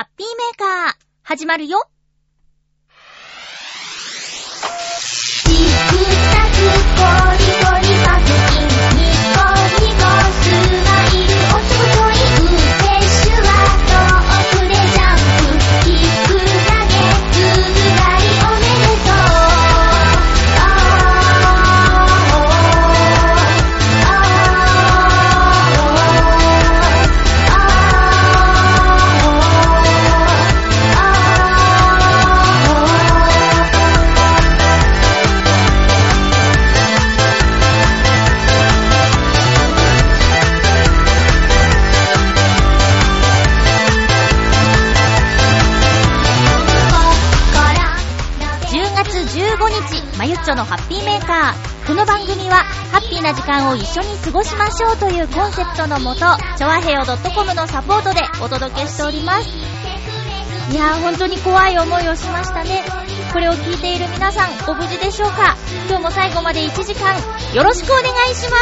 ハッピーメーカー、始まるよ。チクタクポリポリ15日、まゆっちょのハッピーメーカー。この番組は、ハッピーな時間を一緒に過ごしましょうというコンセプトのもと、ちょわへよ .com のサポートでお届けしております。いやー、本当に怖い思いをしましたね。これを聞いている皆さん、ご無事でしょうか？今日も最後まで1時間、よろしくお願いしま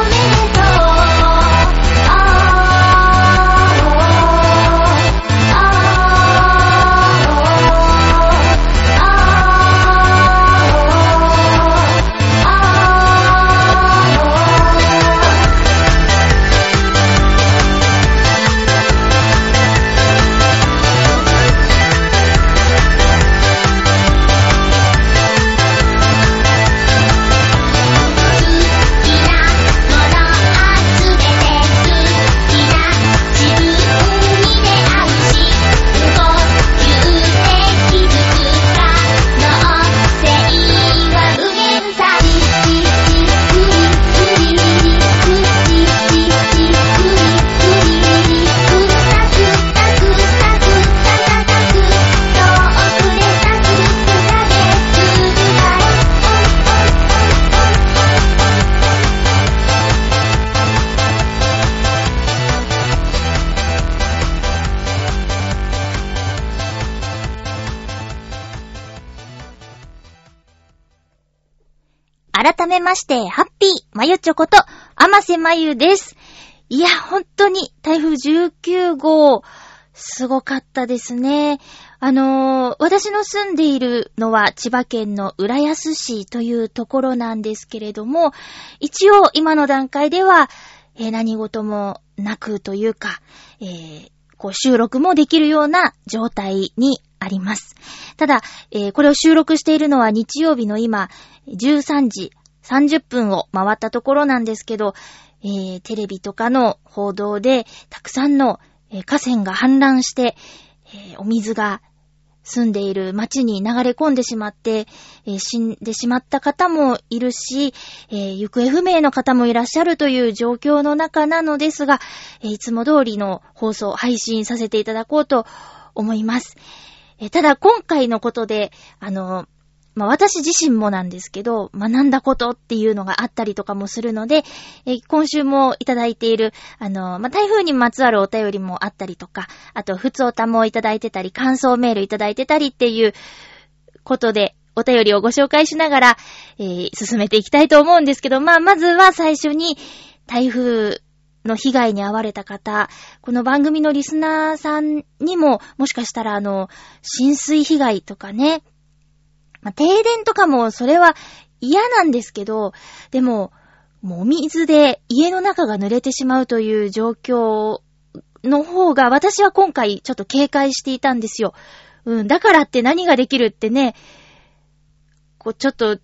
す。まして、ハッピー、まゆちょこと、あませまゆです。いや、本当に、台風19号、すごかったですね。あのー私の住んでいるのは千葉県の浦安市というところなんですけれども、一応今の段階では、えー何事もなくというか、えーこう収録もできるような状態にあります。ただ、えーこれを収録しているのは日曜日の今、13時30分を回ったところなんですけど、えーテレビとかの報道で、たくさんの、河川が氾濫して、えーお水が住んでいる町に流れ込んでしまって、え死んでしまった方もいるし、えー行方不明の方もいらっしゃるという状況の中なのですが、えーいつも通りの放送、配信させていただこうと思います。えただ今回のことで、あの、まあ、私自身もなんですけど、学んだことっていうのがあったりとかもするので、え今週もいただいている、あの、まあ、台風にまつわるお便りもあったりとか、あと、ふつおたもいただいてたり、感想メールいただいてたりっていうことで、お便りをご紹介しながら、えー進めていきたいと思うんですけど、まあ、まずは最初に、台風の被害に遭われた方、この番組のリスナーさんにも、もしかしたらあの、浸水被害とかね、まあ、停電とかもそれは嫌なんですけど、でも、もうお水で家の中が濡れてしまうという状況の方が私は今回ちょっと警戒していたんですよ。うん、だからって何ができるってね、こうちょっと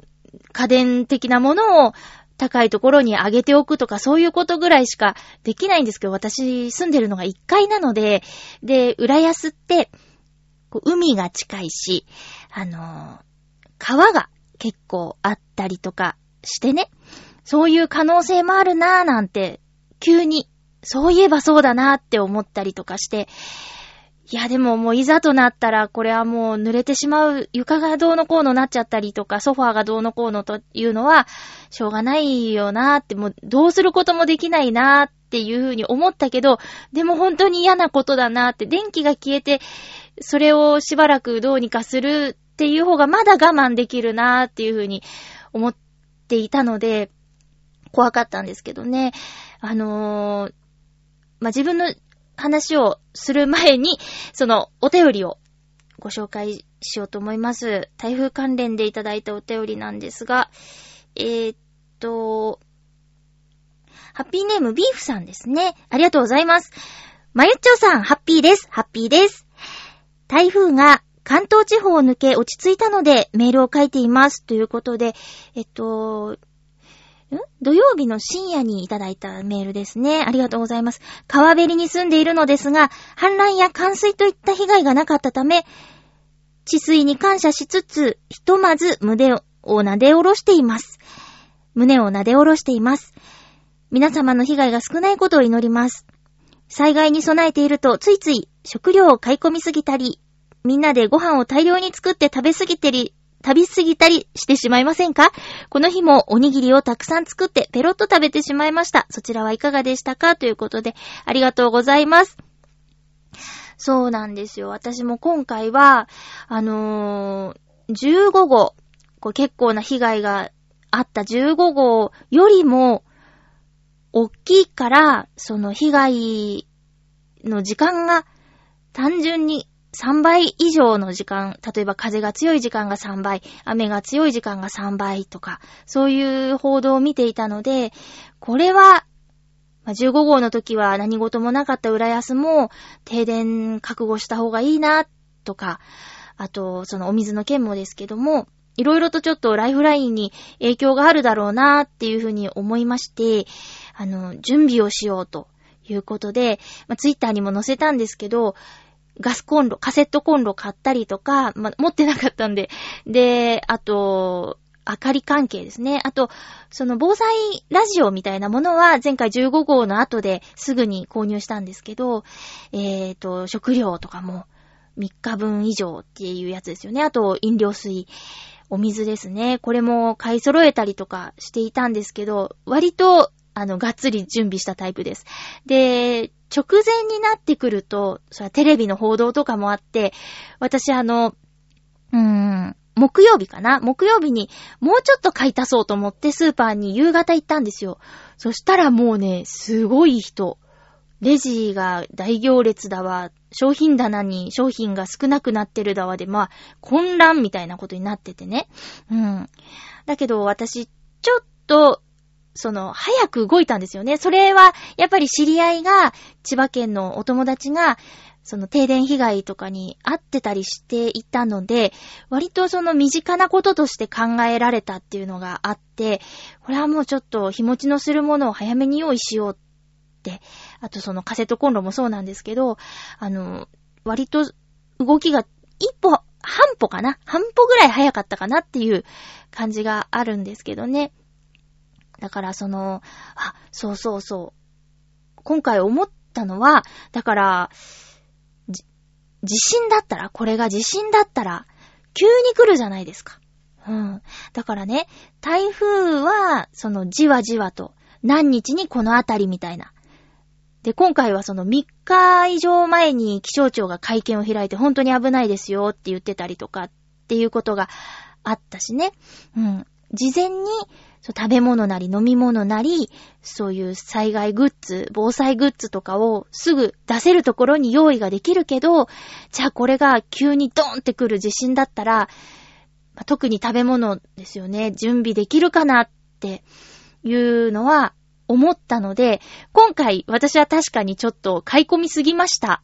家電的なものを高いところに上げておくとかそういうことぐらいしかできないんですけど、私住んでるのが1階なので、で、浦安って、海が近いし、あのー川が結構あったりとかしてね、そういう可能性もあるなぁなんて、急に、そういえばそうだなぁって思ったりとかして、いやでももういざとなったらこれはもう濡れてしまう床がどうのこうのなっちゃったりとかソファーがどうのこうのというのはしょうがないよなーってもうどうすることもできないなーっていうふうに思ったけどでも本当に嫌なことだなーって電気が消えてそれをしばらくどうにかするっていう方がまだ我慢できるなーっていうふうに思っていたので怖かったんですけどね。あのー、まあ、自分の話をする前に、そのお便りをご紹介しようと思います。台風関連でいただいたお便りなんですが、えー、っと、ハッピーネームビーフさんですね。ありがとうございます。まゆっちょさん、ハッピーです。ハッピーです。台風が関東地方を抜け落ち着いたのでメールを書いています。ということで、えっと、ん？土曜日の深夜にいただいたメールですね。ありがとうございます。川べりに住んでいるのですが、氾濫や冠水といった被害がなかったため、治水に感謝しつつ、ひとまず胸を撫で下ろしています。胸を撫で下ろしています。皆様の被害が少ないことを祈ります。災害に備えているとついつい食料を買い込みすぎたり、みんなでご飯を大量に作って食べすぎてり、食べ過ぎたりしてしまいませんか？この日もおにぎりをたくさん作ってペロッと食べてしまいました。そちらはいかがでしたか？ということで、ありがとうございます。そうなんですよ。私も今回は、あのー、15号、こ結構な被害があった15号よりも、大きいから、その被害の時間が単純に3倍以上の時間、例えば風が強い時間が3倍、雨が強い時間が3倍とか、そういう報道を見ていたので、これは、15号の時は何事もなかった浦安も停電覚悟した方がいいな、とか、あと、そのお水の件もですけども、いろいろとちょっとライフラインに影響があるだろうなっていうふうに思いまして、あの、準備をしようということで、まあ、ツイッターにも載せたんですけど、ガスコンロ、カセットコンロ買ったりとか、ま、持ってなかったんで、で、あと、明かり関係ですね。あと、その防災ラジオみたいなものは前回15号の後ですぐに購入したんですけど、えっ、ー、と、食料とかも3日分以上っていうやつですよね。あと、飲料水、お水ですね。これも買い揃えたりとかしていたんですけど、割と、あの、がっつり準備したタイプです。で、直前になってくると、それテレビの報道とかもあって、私あの、うーん、木曜日かな？木曜日にもうちょっと買い足そうと思ってスーパーに夕方行ったんですよ。そしたらもうね、すごい人。レジが大行列だわ、商品棚に商品が少なくなってるだわで、まあ、混乱みたいなことになっててね。うん。だけど私、ちょっと、その、早く動いたんですよね。それは、やっぱり知り合いが、千葉県のお友達が、その停電被害とかに遭ってたりしていたので、割とその身近なこととして考えられたっていうのがあって、これはもうちょっと日持ちのするものを早めに用意しようって、あとそのカセットコンロもそうなんですけど、あの、割と動きが一歩、半歩かな？半歩ぐらい早かったかなっていう感じがあるんですけどね。だからその、あ、そうそうそう。今回思ったのは、だから、じ地震だったら、これが地震だったら、急に来るじゃないですか。うん。だからね、台風は、そのじわじわと、何日にこのあたりみたいな。で、今回はその3日以上前に気象庁が会見を開いて本当に危ないですよって言ってたりとかっていうことがあったしね。うん。事前に食べ物なり飲み物なり、そういう災害グッズ、防災グッズとかをすぐ出せるところに用意ができるけど、じゃあこれが急にドーンってくる地震だったら、特に食べ物ですよね、準備できるかなっていうのは思ったので、今回私は確かにちょっと買い込みすぎました。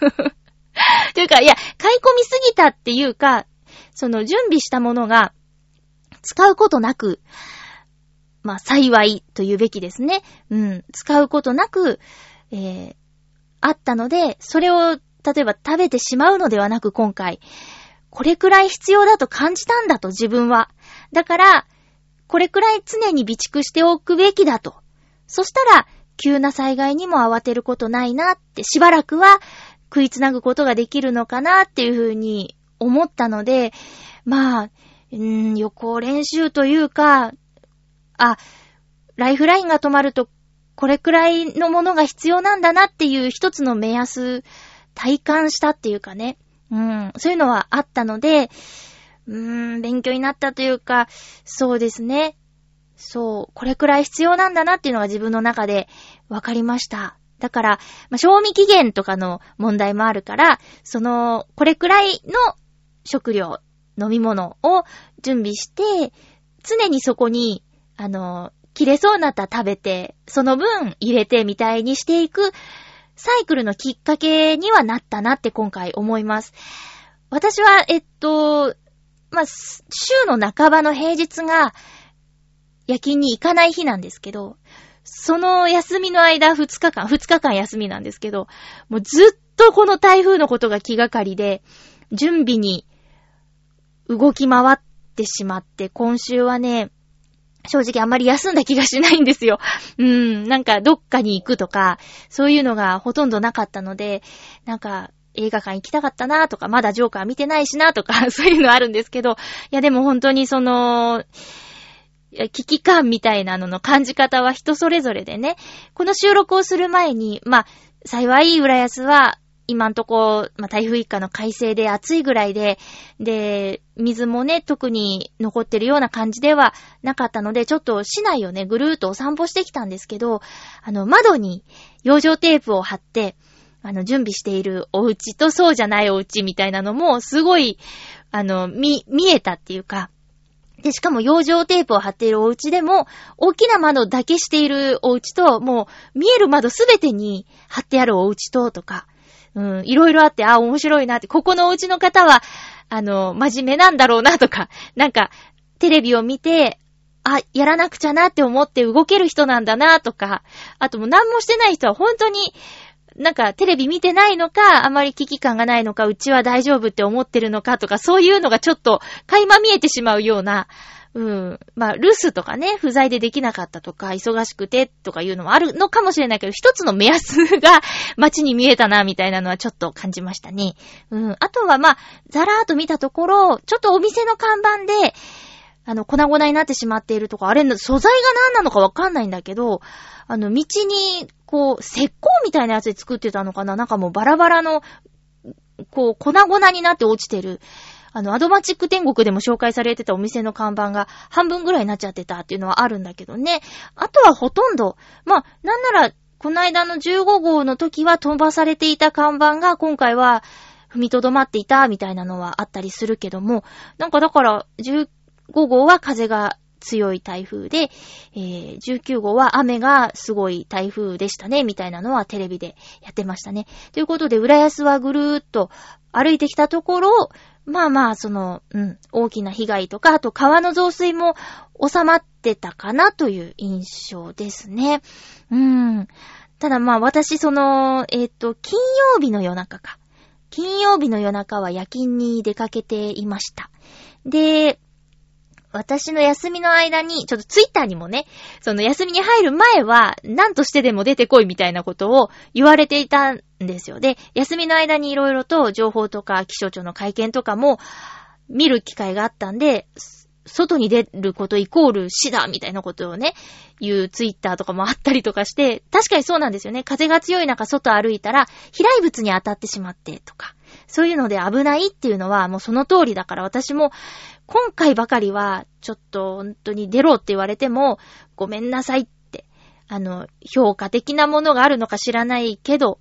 というか、いや、買い込みすぎたっていうか、その準備したものが、使うことなく、まあ、幸いと言うべきですね。うん。使うことなく、えー、あったので、それを、例えば食べてしまうのではなく今回、これくらい必要だと感じたんだと自分は。だから、これくらい常に備蓄しておくべきだと。そしたら、急な災害にも慌てることないなって、しばらくは食いつなぐことができるのかなっていうふうに思ったので、まあ、うーん、予行練習というか、あ、ライフラインが止まると、これくらいのものが必要なんだなっていう一つの目安、体感したっていうかね。うん、そういうのはあったので、うーん、勉強になったというか、そうですね。そう、これくらい必要なんだなっていうのが自分の中で分かりました。だから、まあ、賞味期限とかの問題もあるから、その、これくらいの食料、飲み物を準備して、常にそこに、あの、切れそうになったら食べて、その分入れてみたいにしていくサイクルのきっかけにはなったなって今回思います。私は、えっと、まあ、週の半ばの平日が夜勤に行かない日なんですけど、その休みの間2日間、2日間休みなんですけど、もうずっとこの台風のことが気がかりで、準備に動き回ってしまって、今週はね、正直あんまり休んだ気がしないんですよ。うん、なんかどっかに行くとか、そういうのがほとんどなかったので、なんか映画館行きたかったなとか、まだジョーカー見てないしなとか、そういうのあるんですけど、いやでも本当にその、危機感みたいなのの感じ方は人それぞれでね、この収録をする前に、まあ、幸い浦安は、今んとこ、まあ、台風一過の快晴で暑いぐらいで、で、水もね、特に残ってるような感じではなかったので、ちょっと市内をね、ぐるーっとお散歩してきたんですけど、あの、窓に養生テープを貼って、あの、準備しているお家とそうじゃないお家みたいなのも、すごい、あの、み、見えたっていうか、で、しかも養生テープを貼っているお家でも、大きな窓だけしているお家と、もう、見える窓すべてに貼ってあるお家と、とか、うん、いろいろあって、あ、面白いなって、ここのお家の方は、あの、真面目なんだろうなとか、なんか、テレビを見て、あ、やらなくちゃなって思って動ける人なんだなとか、あともう何もしてない人は本当に、なんかテレビ見てないのか、あまり危機感がないのか、うちは大丈夫って思ってるのかとか、そういうのがちょっと垣間見えてしまうような、うん。まあ、留守とかね、不在でできなかったとか、忙しくてとかいうのもあるのかもしれないけど、一つの目安が街に見えたな、みたいなのはちょっと感じましたね。うん。あとはまあ、ざらーっと見たところ、ちょっとお店の看板で、あの、粉々になってしまっているとか、あれ、素材が何なのかわかんないんだけど、あの、道に、こう、石膏みたいなやつで作ってたのかななんかもうバラバラの、こう、粉々になって落ちてる。あの、アドマチック天国でも紹介されてたお店の看板が半分ぐらいになっちゃってたっていうのはあるんだけどね。あとはほとんど、まあ、なんなら、この間の15号の時は飛ばされていた看板が今回は踏みとどまっていたみたいなのはあったりするけども、なんかだから、15号は風が強い台風で、えー、19号は雨がすごい台風でしたね、みたいなのはテレビでやってましたね。ということで、浦安はぐるーっと歩いてきたところ、まあまあ、その、うん、大きな被害とか、あと川の増水も収まってたかなという印象ですね。うん。ただまあ私、その、えっ、と、金曜日の夜中か。金曜日の夜中は夜勤に出かけていました。で、私の休みの間に、ちょっとツイッターにもね、その休みに入る前は、何としてでも出てこいみたいなことを言われていたんですよ。で、休みの間にいろいろと情報とか気象庁の会見とかも見る機会があったんで、外に出ることイコール死だみたいなことをね、言うツイッターとかもあったりとかして、確かにそうなんですよね。風が強い中外歩いたら、飛来物に当たってしまってとか、そういうので危ないっていうのはもうその通りだから私も今回ばかりはちょっと本当に出ろって言われてもごめんなさいって、あの、評価的なものがあるのか知らないけど、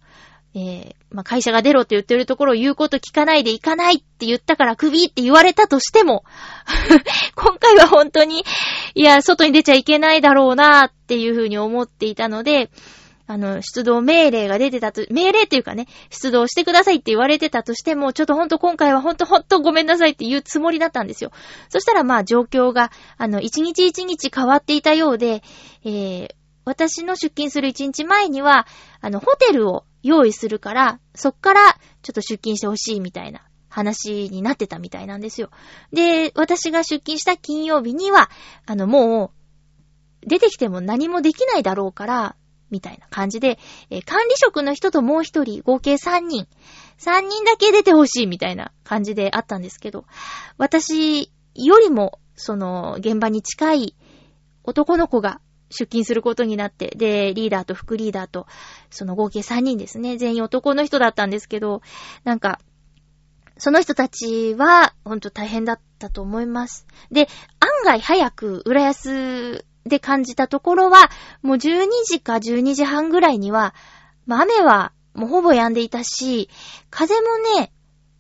えー、まあ、会社が出ろって言ってるところを言うこと聞かないで行かないって言ったからクビって言われたとしても、今回は本当に、いや、外に出ちゃいけないだろうなっていうふうに思っていたので、あの、出動命令が出てたと、命令っていうかね、出動してくださいって言われてたとしても、ちょっとほんと今回はほんとほんとごめんなさいって言うつもりだったんですよ。そしたらまあ状況が、あの、一日一日変わっていたようで、えー、私の出勤する一日前には、あの、ホテルを用意するから、そっからちょっと出勤してほしいみたいな話になってたみたいなんですよ。で、私が出勤した金曜日には、あの、もう、出てきても何もできないだろうから、みたいな感じで、えー管理職の人ともう一人、合計3人、3人だけ出てほしいみたいな感じであったんですけど、私よりも、その、現場に近い男の子が出勤することになって、で、リーダーと副リーダーと、その合計3人ですね。全員男の人だったんですけど、なんか、その人たちは、ほんと大変だったと思います。で、案外早く、浦安で感じたところは、もう12時か12時半ぐらいには、まあ、雨はもうほぼ止んでいたし、風もね、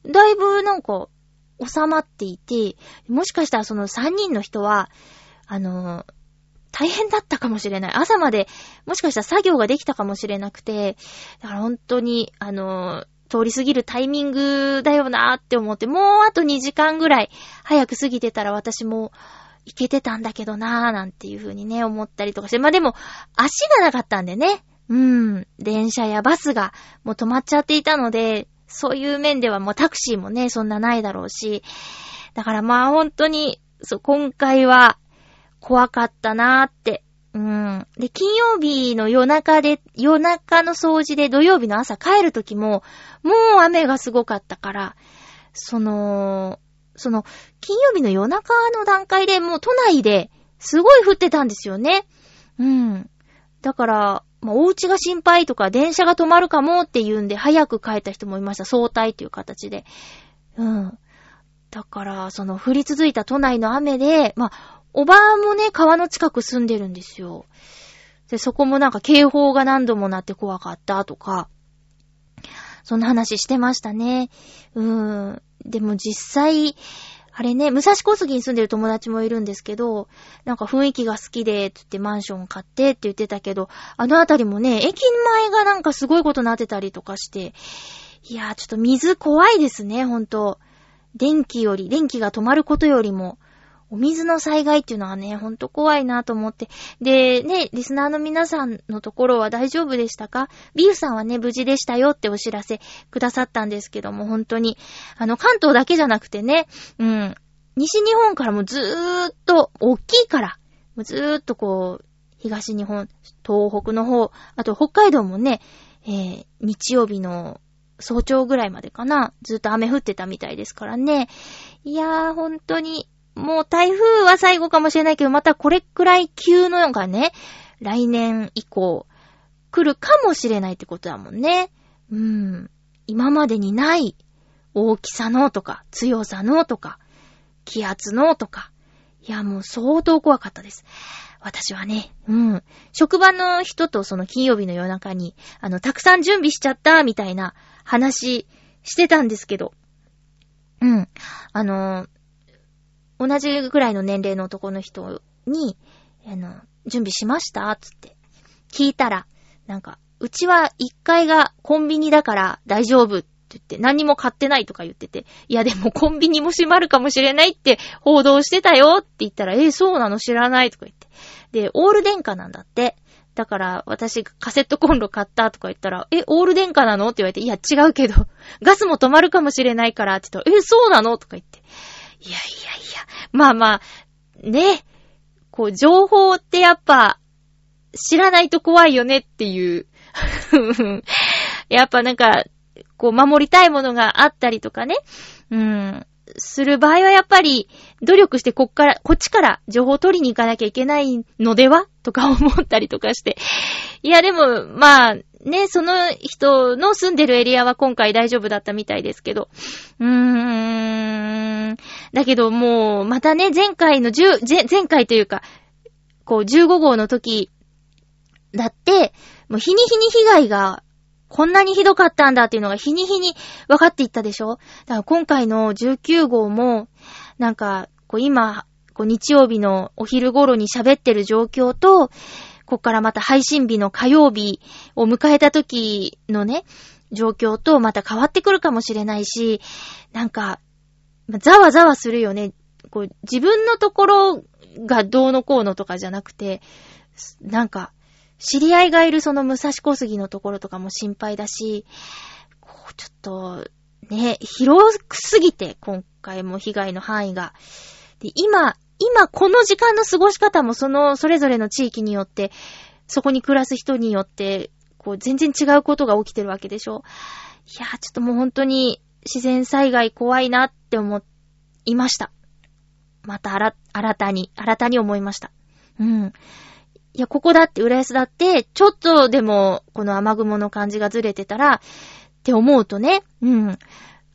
だいぶなんか収まっていて、もしかしたらその3人の人は、あの、大変だったかもしれない。朝まで、もしかしたら作業ができたかもしれなくて、だから本当に、あの、通り過ぎるタイミングだよなーって思って、もうあと2時間ぐらい早く過ぎてたら私も行けてたんだけどなーなんていう風にね、思ったりとかして。まあでも、足がなかったんでね。うん。電車やバスがもう止まっちゃっていたので、そういう面ではもうタクシーもね、そんなないだろうし。だからまあ本当に、そう、今回は怖かったなーって。うん。で、金曜日の夜中で、夜中の掃除で土曜日の朝帰る時も、もう雨がすごかったから、その、その、金曜日の夜中の段階でもう都内ですごい降ってたんですよね。うん。だから、まあ、お家が心配とか電車が止まるかもって言うんで早く帰った人もいました。相対っていう形で。うん。だから、その降り続いた都内の雨で、まあ、おばあもね、川の近く住んでるんですよ。で、そこもなんか警報が何度もなって怖かったとか、そんな話してましたね。うーん。でも実際、あれね、武蔵小杉に住んでる友達もいるんですけど、なんか雰囲気が好きで、つってマンション買ってって言ってたけど、あのあたりもね、駅前がなんかすごいことなってたりとかして、いやーちょっと水怖いですね、ほんと。電気より、電気が止まることよりも、お水の災害っていうのはね、ほんと怖いなと思って。で、ね、リスナーの皆さんのところは大丈夫でしたか？ビーフさんはね、無事でしたよってお知らせくださったんですけども、本当に。あの、関東だけじゃなくてね、うん、西日本からもずーっと、大きいから、ずーっとこう、東日本、東北の方、あと北海道もね、えー、日曜日の早朝ぐらいまでかな、ずっと雨降ってたみたいですからね。いやー、本当に、もう台風は最後かもしれないけど、またこれくらい急のがね、来年以降、来るかもしれないってことだもんね。うん。今までにない大きさのとか、強さのとか、気圧のとか。いや、もう相当怖かったです。私はね、うん。職場の人とその金曜日の夜中に、あの、たくさん準備しちゃった、みたいな話してたんですけど、うん。あの、同じぐらいの年齢の男の人に、あの、準備しました？つって。聞いたら、なんか、うちは1階がコンビニだから大丈夫って言って、何も買ってないとか言ってて、いやでもコンビニも閉まるかもしれないって報道してたよって言ったら、えー、そうなの？知らないとか言って。で、オール電化なんだって。だから、私カセットコンロ買ったとか言ったら、え、オール電化なの？って言われて、いや違うけど、ガスも止まるかもしれないからって言ったら、え、そうなの？とか言って。いやいやいや、まあまあ、ね、こう、情報ってやっぱ、知らないと怖いよねっていう。やっぱなんか、こう、守りたいものがあったりとかね、うん、する場合はやっぱり、努力してこっから、こっちから情報を取りに行かなきゃいけないのではとか思ったりとかして。いや、でも、まあ、ね、その人の住んでるエリアは今回大丈夫だったみたいですけど。うーん。だけどもう、またね、前回の10、前回というか、こう、15号の時、だって、もう日に日に被害が、こんなにひどかったんだっていうのが日に日に分かっていったでしょ？だから今回の19号も、なんか、こう今、こう日曜日のお昼頃に喋ってる状況と、こっからまた配信日の火曜日を迎えた時のね、状況とまた変わってくるかもしれないし、なんか、ざわざわするよね。こう、自分のところがどうのこうのとかじゃなくて、なんか、知り合いがいるその武蔵小杉のところとかも心配だし、こう、ちょっと、ね、広くすぎて、今回も被害の範囲が。で、今、今この時間の過ごし方もその、それぞれの地域によって、そこに暮らす人によって、こう、全然違うことが起きてるわけでしょ？いやー、ちょっともう本当に自然災害怖いなって思いました。またあら、新たに、新たに思いました。うん。いや、ここだって、浦安だって、ちょっとでも、この雨雲の感じがずれてたら、って思うとね、うん。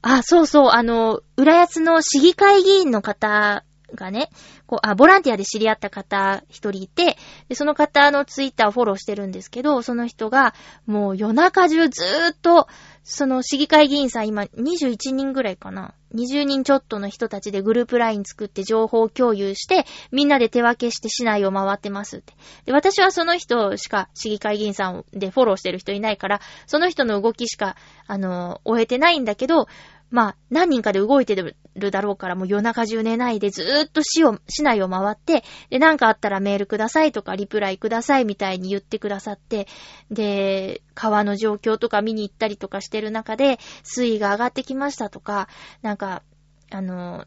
あ、そうそう、あの、浦安の市議会議員の方がね、こう、あ、ボランティアで知り合った方一人いて、で、その方のツイッターをフォローしてるんですけど、その人が、もう夜中中ずーっと、その市議会議員さん今21人ぐらいかな。20人ちょっとの人たちでグループライン作って情報共有して、みんなで手分けして市内を回ってますって。で、私はその人しか市議会議員さんでフォローしてる人いないから、その人の動きしか、あの、終えてないんだけど、まあ、何人かで動いてるだろうから、もう夜中中寝ないでずーっと市を、市内を回って、で、なんかあったらメールくださいとか、リプライくださいみたいに言ってくださって、で、川の状況とか見に行ったりとかしてる中で、水位が上がってきましたとか、なんか、あの、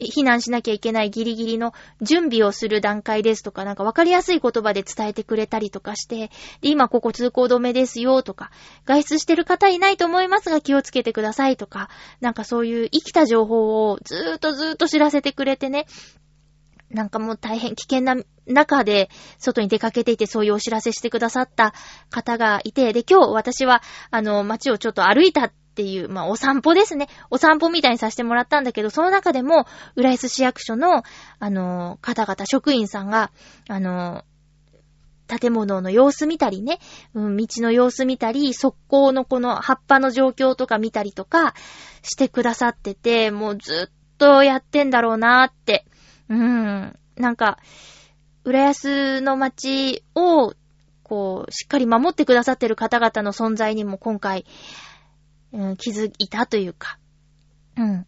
避難しなきゃいけないギリギリの準備をする段階ですとか、なんかわかりやすい言葉で伝えてくれたりとかして、で、今ここ通行止めですよとか、外出してる方いないと思いますが気をつけてくださいとか、なんかそういう生きた情報をずーっとずーっと知らせてくれてね、なんかもう大変危険な中で外に出かけていてそういうお知らせしてくださった方がいて、で、今日私はあの街をちょっと歩いたっていう、まあ、お散歩ですね。お散歩みたいにさせてもらったんだけど、その中でも、浦安市役所の、あの、方々、職員さんが、あの、建物の様子見たりね、うん、道の様子見たり、側溝のこの葉っぱの状況とか見たりとかしてくださってて、もうずっとやってんだろうなーって。うん。なんか、浦安の街を、こう、しっかり守ってくださってる方々の存在にも今回、うん、気づいたというか、うん。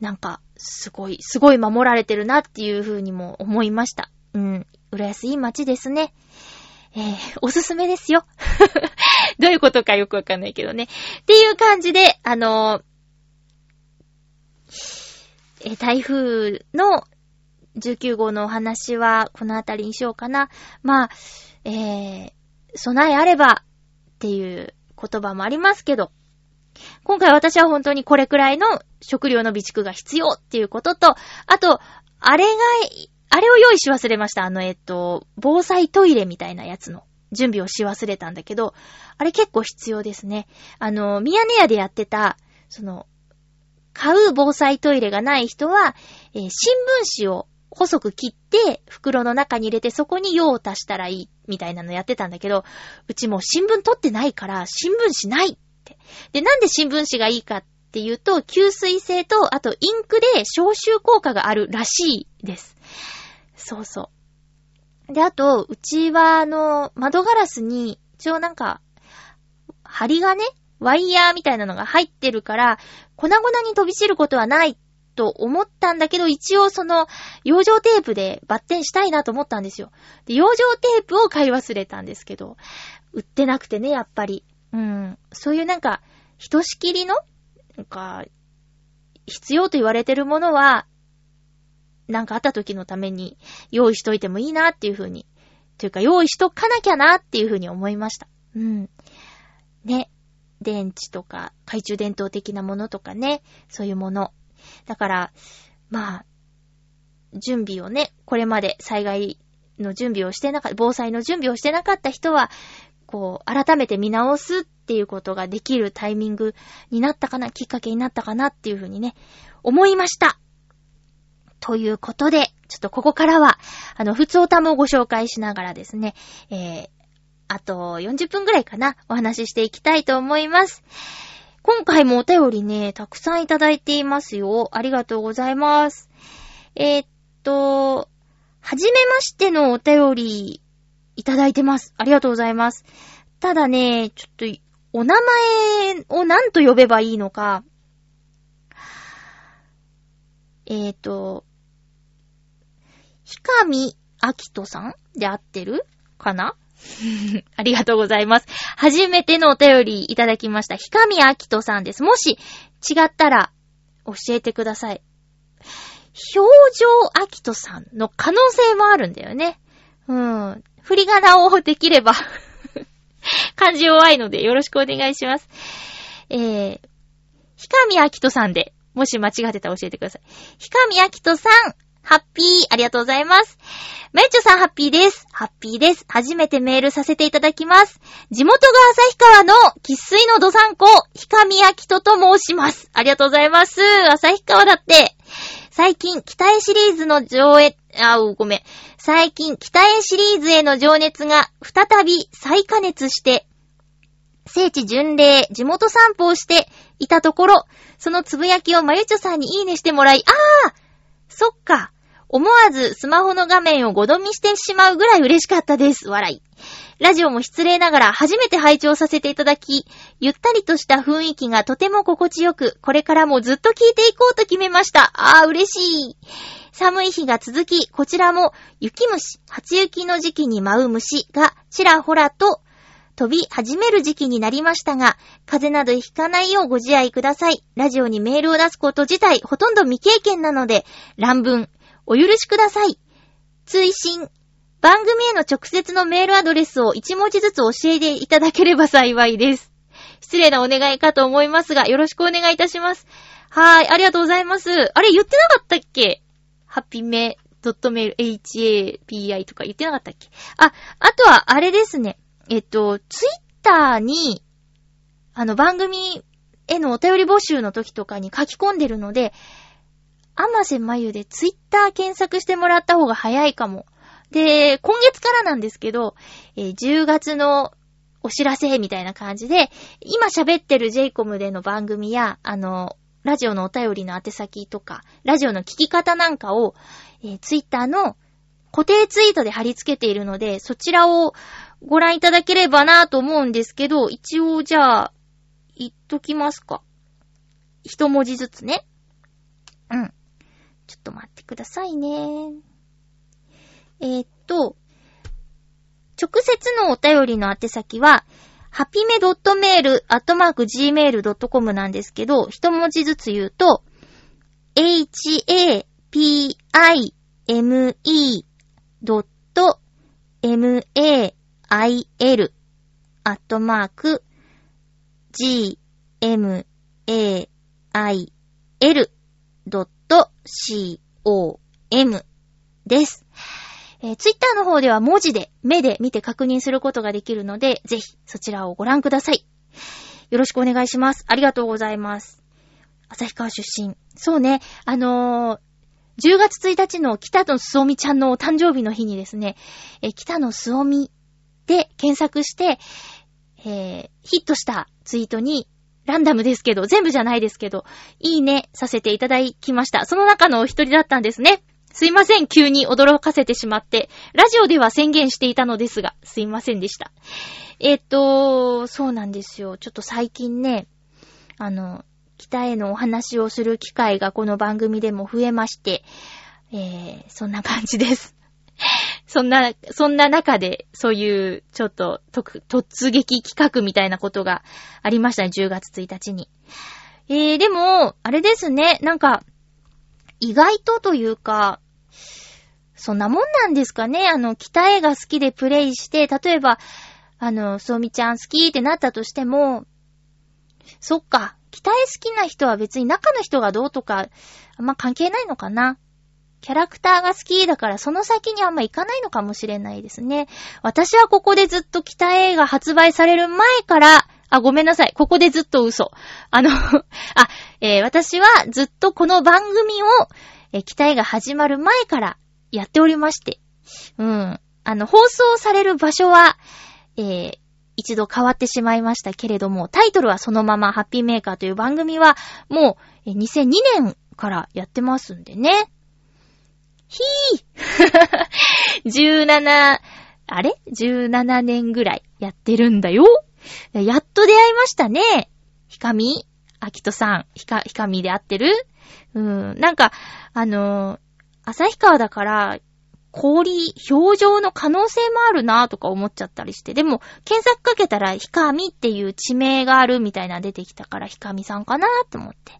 なんか、すごい、すごい守られてるなっていう風にも思いました。うん。浦安いい街ですね。えー、おすすめですよ。どういうことかよくわかんないけどね。っていう感じで、あのー、え台風の19号のお話はこのあたりにしようかな。まあ、えー、備えあればっていう言葉もありますけど、今回私は本当にこれくらいの食料の備蓄が必要っていうことと、あと、あれが、あれを用意し忘れました。あの、えっと、防災トイレみたいなやつの準備をし忘れたんだけど、あれ結構必要ですね。あの、ミヤネ屋でやってた、その、買う防災トイレがない人は、えー、新聞紙を細く切って、袋の中に入れてそこに用を足したらいい、みたいなのやってたんだけど、うちもう新聞取ってないから、新聞紙ない。で、なんで新聞紙がいいかっていうと、吸水性と、あとインクで消臭効果があるらしいです。そうそう。で、あと、うちは、あの、窓ガラスに、一応なんか、針がね、ワイヤーみたいなのが入ってるから、粉々に飛び散ることはないと思ったんだけど、一応その、養生テープでバッテンしたいなと思ったんですよ。で、養生テープを買い忘れたんですけど、売ってなくてね、やっぱり。うん。そういうなんか、ひとしきりの、なんか、必要と言われてるものは、なんかあった時のために用意しといてもいいなっていうふうに、というか用意しとかなきゃなっていうふうに思いました。うん。ね。電池とか、懐中電灯的なものとかね、そういうもの。だから、まあ、準備をね、これまで災害の準備をしてなかった、防災の準備をしてなかった人は、こう、改めて見直すっていうことができるタイミングになったかな、きっかけになったかなっていうふうにね、思いました。ということで、ちょっとここからは、あの、普通おたもご紹介しながらですね、えー、あと40分くらいかな、お話ししていきたいと思います。今回もお便りね、たくさんいただいていますよ。ありがとうございます。えー、っと、はじめましてのお便りいただいてます。ありがとうございます。ただね、ちょっと、お名前を何と呼べばいいのか、えっ、ー、と、ひかみあきとさんで合ってる？かな？ありがとうございます。初めてのお便りいただきました。ひかみあきとさんです。もし違ったら教えてください。表情あきとさんの可能性もあるんだよね。うん。振り仮名をできれば 漢字弱いのでよろしくお願いします。えー、ひかみあきとさんで、もし間違ってたら教えてください。ひかみあきとさん、ハッピー、ありがとうございます。めっちょさんハッピーです。ハッピーです。初めてメールさせていただきます。地元が旭川の喫水の土産子、ひかみあきとと申します。ありがとうございます。旭川だって。最近、北へシリーズの上映、あ、ごめん。最近、北へシリーズへの情熱が再び再加熱して、聖地巡礼、地元散歩をしていたところ、そのつぶやきをまゆちょさんにいいねしてもらい、あーそっか。思わずスマホの画面をごどみしてしまうぐらい嬉しかったです。笑い。ラジオも失礼ながら初めて拝聴させていただき、ゆったりとした雰囲気がとても心地よく、これからもずっと聞いていこうと決めました。あー、嬉しい。寒い日が続き、こちらも雪虫、初雪の時期に舞う虫がちらほらと飛び始める時期になりましたが、風邪などひかないようご自愛ください。ラジオにメールを出すこと自体ほとんど未経験なので、乱文、お許しください。追伸、番組への直接のメールアドレスを1文字ずつ教えていただければ幸いです。失礼なお願いかと思いますが、よろしくお願いいたします。はーい、ありがとうございます。あれ、言ってなかったっけ？ハッピーメドットメール HAPI とか言ってなかったっけ？あ、あとはあれですね。えっと、ツイッターに、あの番組へのお便り募集の時とかに書き込んでるので、あませまゆでツイッター検索してもらった方が早いかも。で、今月からなんですけど、えー10月のお知らせみたいな感じで、今喋ってる JCOM での番組や、あの、ラジオのお便りの宛先とか、ラジオの聞き方なんかを、えー、ツイッターの固定ツイートで貼り付けているので、そちらをご覧いただければなぁと思うんですけど、一応じゃあ、言っときますか。一文字ずつね。うん。ちょっと待ってくださいね。えーっと、直接のお便りの宛先は、ハピメドットメールアットマーク gmail.com なんですけど、一文字ずつ言うと、h-a-p-i-m-e.mail アットマーク gmail.com です。えー、ツイッターの方では文字で、目で見て確認することができるので、ぜひそちらをご覧ください。よろしくお願いします。ありがとうございます。旭川出身。そうね、あのー10月1日の北野すおみちゃんのお誕生日の日にですね、え北野すおみで検索して、えーヒットしたツイートに、ランダムですけど、全部じゃないですけど、いいねさせていただきました。その中のお一人だったんですね。すいません、急に驚かせてしまって。ラジオでは宣言していたのですが、すいませんでした。えっと、そうなんですよ。ちょっと最近ね、あの、北へのお話をする機会がこの番組でも増えまして、えー、そんな感じです。そんな、そんな中で、そういう、ちょっと、突撃企画みたいなことがありましたね、10月1日に。えー、でも、あれですね、なんか、意外とというか、そんなもんなんですかね。あの、北絵が好きでプレイして、例えば、あの、そうみちゃん好きってなったとしても、そっか、北絵好きな人は別に中の人がどうとか、あんま関係ないのかな。キャラクターが好きだからその先にあんま行かないのかもしれないですね。私はここでずっと北絵が発売される前から、あ、ごめんなさい。ここでずっと嘘。あの、あ、えー私はずっとこの番組を、えー、期待が始まる前からやっておりまして。うん。あの、放送される場所は、えー一度変わってしまいましたけれども、タイトルはそのまま、ハッピーメーカーという番組は、もう、え2002年からやってますんでね。ひー !17、あれ ?17 年ぐらいやってるんだよ。やっと出会いましたね。ひかみあきとさん。ひか、ひかみで合ってるうん。なんか、あのー、旭川だから、氷、表情の可能性もあるなとか思っちゃったりして。でも、検索かけたら、ひかみっていう地名があるみたいな出てきたから、ひかみさんかなと思って。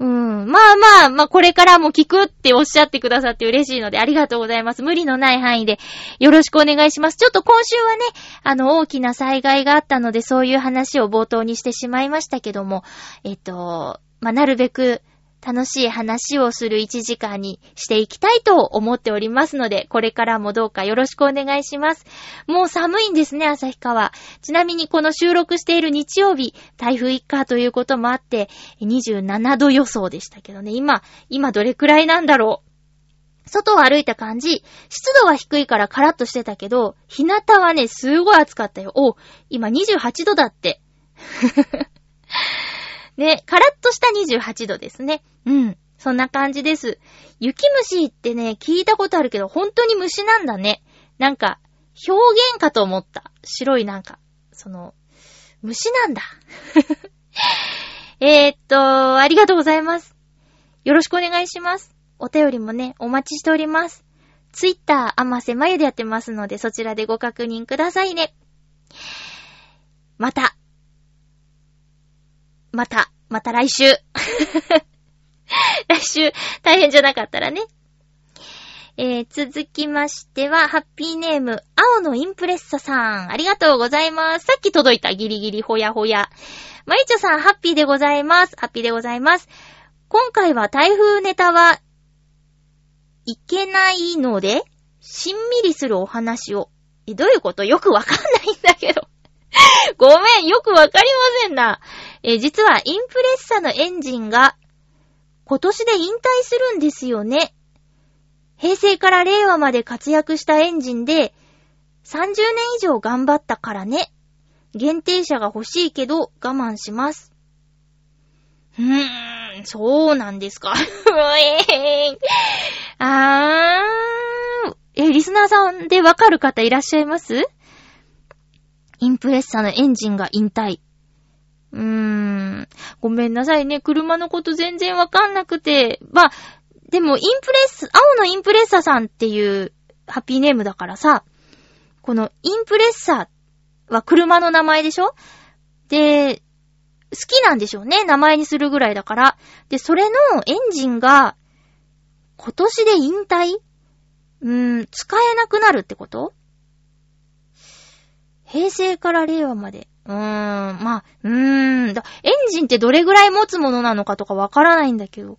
うん。まあまあ、まあこれからも聞くっておっしゃってくださって嬉しいのでありがとうございます。無理のない範囲でよろしくお願いします。ちょっと今週はね、あの大きな災害があったのでそういう話を冒頭にしてしまいましたけども、えっと、まあなるべく楽しい話をする1時間にしていきたいと思っておりますので、これからもどうかよろしくお願いします。もう寒いんですね、旭川。ちなみにこの収録している日曜日、台風一過ということもあって、27度予想でしたけどね、今、今どれくらいなんだろう。外を歩いた感じ、湿度は低いからカラッとしてたけど、日向はね、すごい暑かったよ。お、今28度だって。ね、カラ28度ですね。うん。そんな感じです。雪虫ってね、聞いたことあるけど、本当に虫なんだね。なんか、表現かと思った。白いなんか、その、虫なんだ。えーっと、ありがとうございます。よろしくお願いします。お便りもね、お待ちしております。ツイッター、あませまゆでやってますので、そちらでご確認くださいね。また、また、また来週。来週、大変じゃなかったらね。えー、続きましては、ハッピーネーム、青のインプレッサさん。ありがとうございます。さっき届いたギリギリほやほや。まゆちょさん、ハッピーでございます。ハッピーでございます。今回は台風ネタは、いけないので、しんみりするお話を。え、どういうこと？よくわかんないんだけど。ごめん、よくわかりませんな。え、実はインプレッサのエンジンが今年で引退するんですよね。平成から令和まで活躍したエンジンで30年以上頑張ったからね。限定車が欲しいけど我慢します。うーん、そうなんですか。えー、あー、え、リスナーさんでわかる方いらっしゃいます？インプレッサのエンジンが引退。うーん。ごめんなさいね。車のこと全然わかんなくて。まあ、でも、インプレッサ、青のインプレッサさんっていうハッピーネームだからさ、このインプレッサは車の名前でしょ？で、好きなんでしょうね。名前にするぐらいだから。で、それのエンジンが、今年で引退？うーん、使えなくなるってこと？平成から令和まで。うーん、まあ、うーんだ、エンジンってどれぐらい持つものなのかとかわからないんだけど、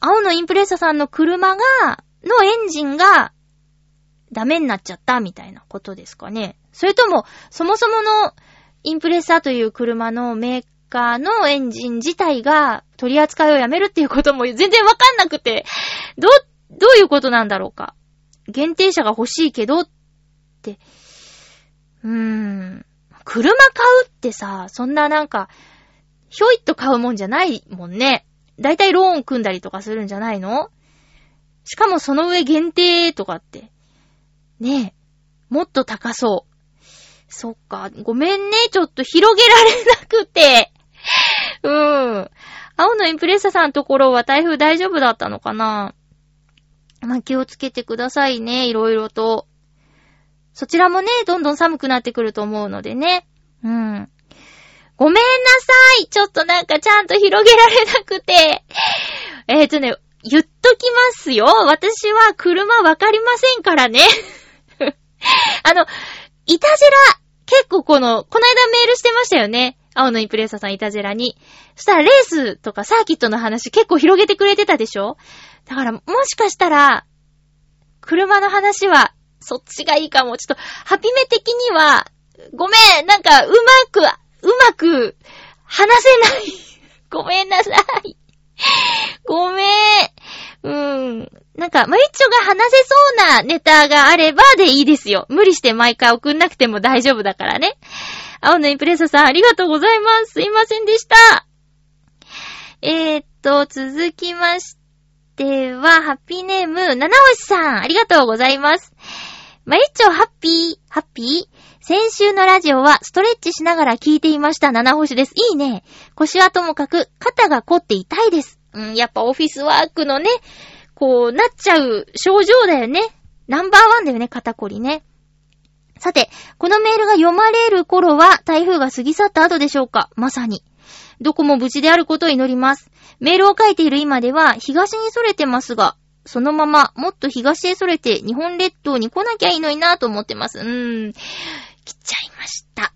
青のインプレッサさんの車が、のエンジンが、ダメになっちゃったみたいなことですかね。それとも、そもそものインプレッサという車のメーカーのエンジン自体が取り扱いをやめるっていうことも全然わかんなくて、ど、どういうことなんだろうか。限定車が欲しいけどって、うーん。車買うってさ、そんななんか、ひょいっと買うもんじゃないもんね。だいたいローン組んだりとかするんじゃないの？しかもその上限定とかって。ねえ。もっと高そう。そっか。ごめんね。ちょっと広げられなくて。うん。青のインプレッサさんのところは台風大丈夫だったのかな？まあ、気をつけてくださいね。いろいろと。そちらもね、どんどん寒くなってくると思うのでね。うん。ごめんなさいちょっとなんかちゃんと広げられなくて。えっ、ー、とね、言っときますよ。私は車わかりませんからね。あの、イタジェラ、結構この、この間メールしてましたよね。青のインプレッサさんイタジェラに。そしたらレースとかサーキットの話結構広げてくれてたでしょ？だからもしかしたら、車の話はそっちがいいかも。ちょっと、ハピメ的には、ごめん、なんか、うまく、うまく、話せない。ごめんなさい。ごめん。うーん。なんか、マリッチョが話せそうなネタがあればでいいですよ。無理して毎回送んなくても大丈夫だからね。青のインプレッサさん、ありがとうございます。すいませんでした。えー、っと、続きましては、ハッピーネーム、七星さん、ありがとうございます。マリッチョハッピー、ハッピー先週のラジオはストレッチしながら聞いていました。七星です。いいね。腰はともかく肩が凝って痛いです。うん、やっぱオフィスワークのね、こうなっちゃう症状だよね。ナンバーワンだよね、肩こりね。さて、このメールが読まれる頃は台風が過ぎ去った後でしょうか？まさに。どこも無事であることを祈ります。メールを書いている今では東に逸れてますが、そのままもっと東へ逸れて日本列島に来なきゃいいのになぁと思ってます。うーん。来ちゃいました。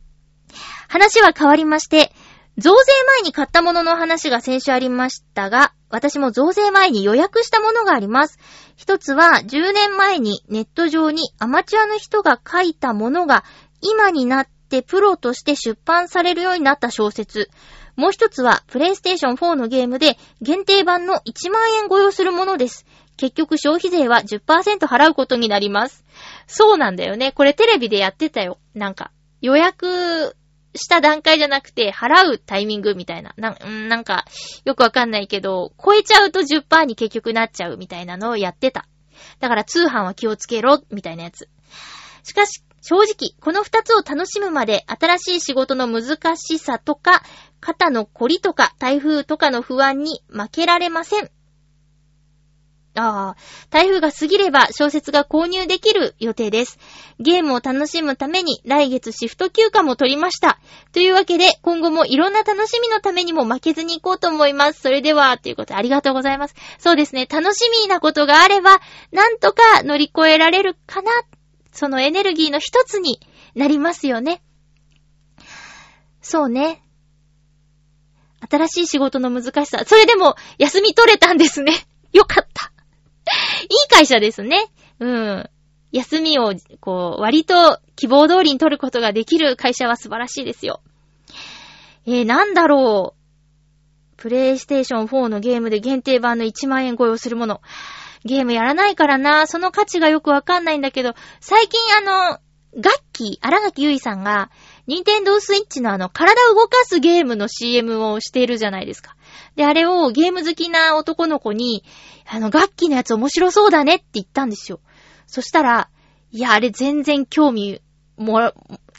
話は変わりまして、増税前に買ったものの話が先週ありましたが、私も増税前に予約したものがあります。一つは、10年前にネット上にアマチュアの人が書いたものが、今になってプロとして出版されるようになった小説。もう一つは、プレイステーション4のゲームで、限定版の1万円ご用するものです。結局消費税は10%払うことになります。そうなんだよね。これテレビでやってたよ。なんか、予約した段階じゃなくて、払うタイミングみたいな。なんなんか、よくわかんないけど、超えちゃうと10%に結局なっちゃうみたいなのをやってた。だから通販は気をつけろ、みたいなやつ。しかし、正直、この二つを楽しむまで、新しい仕事の難しさとか、肩の凝りとか、台風とかの不安に負けられません。ああ、台風が過ぎれば小説が購入できる予定です。ゲームを楽しむために来月シフト休暇も取りました。というわけで、今後もいろんな楽しみのためにも負けずに行こうと思います。それでは、ということでありがとうございます。そうですね、楽しみなことがあれば、なんとか乗り越えられるかな。そのエネルギーの一つになりますよね。そうね。新しい仕事の難しさ。それでも、休み取れたんですね。よかった。いい会社ですね。うん。休みを、こう、割と希望通りに取ることができる会社は素晴らしいですよ。えー、なんだろう。プレイステーション4のゲームで限定版の1万円ご用するもの。ゲームやらないからな、その価値がよくわかんないんだけど、最近あの、ガッキー、荒垣結衣さんが、ニンテンドースイッチのあの、体を動かすゲームの CM をしているじゃないですか。で、あれをゲーム好きな男の子に、あの、ガッキーのやつ面白そうだねって言ったんですよ。そしたら、いや、あれ全然興味、も、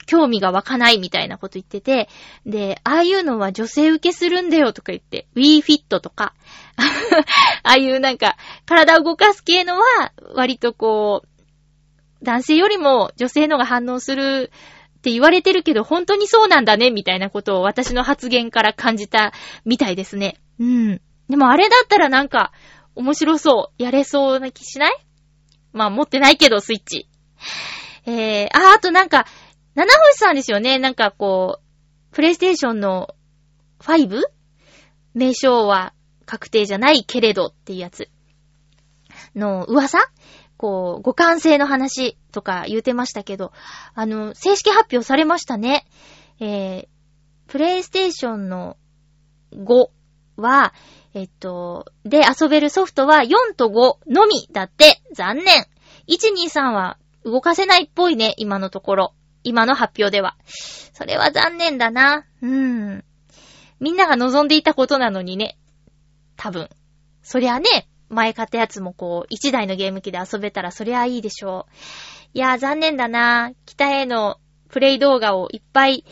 興味が湧かないみたいなこと言ってて、で、ああいうのは女性受けするんだよとか言って、WeFit とか、ああいうなんか、体を動かす系のは、割とこう、男性よりも女性のが反応するって言われてるけど、本当にそうなんだね、みたいなことを私の発言から感じたみたいですね。うん。でもあれだったらなんか、面白そう。やれそうな気しない？まあ持ってないけど、スイッチ。えー、あ、あとなんか、七星さんですよね。なんかこう、プレイステーションの 5? 名称は確定じゃないけれどっていうやつ。の噂？こう、互換性の話とか言うてましたけど、あの、正式発表されましたね。えー、プレイステーションの5は、えっと、で遊べるソフトは4と5のみだって、残念。1、2、3は動かせないっぽいね、今のところ。今の発表では。それは残念だな。うーん。みんなが望んでいたことなのにね。多分。そりゃね、前買ったやつもこう、1台のゲーム機で遊べたらそりゃいいでしょう。いやー残念だな。北へのプレイ動画をいっぱい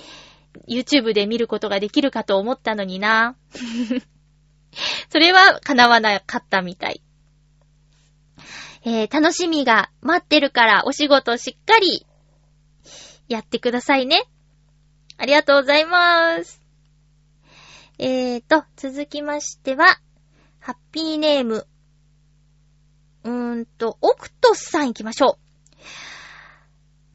YouTube で見ることができるかと思ったのにな。それは叶わなかったみたい。えー、楽しみが待ってるからお仕事しっかりやってくださいね。ありがとうございます。えーと、続きましては、ハッピーネーム、うーんと、オクトスさん行きましょう。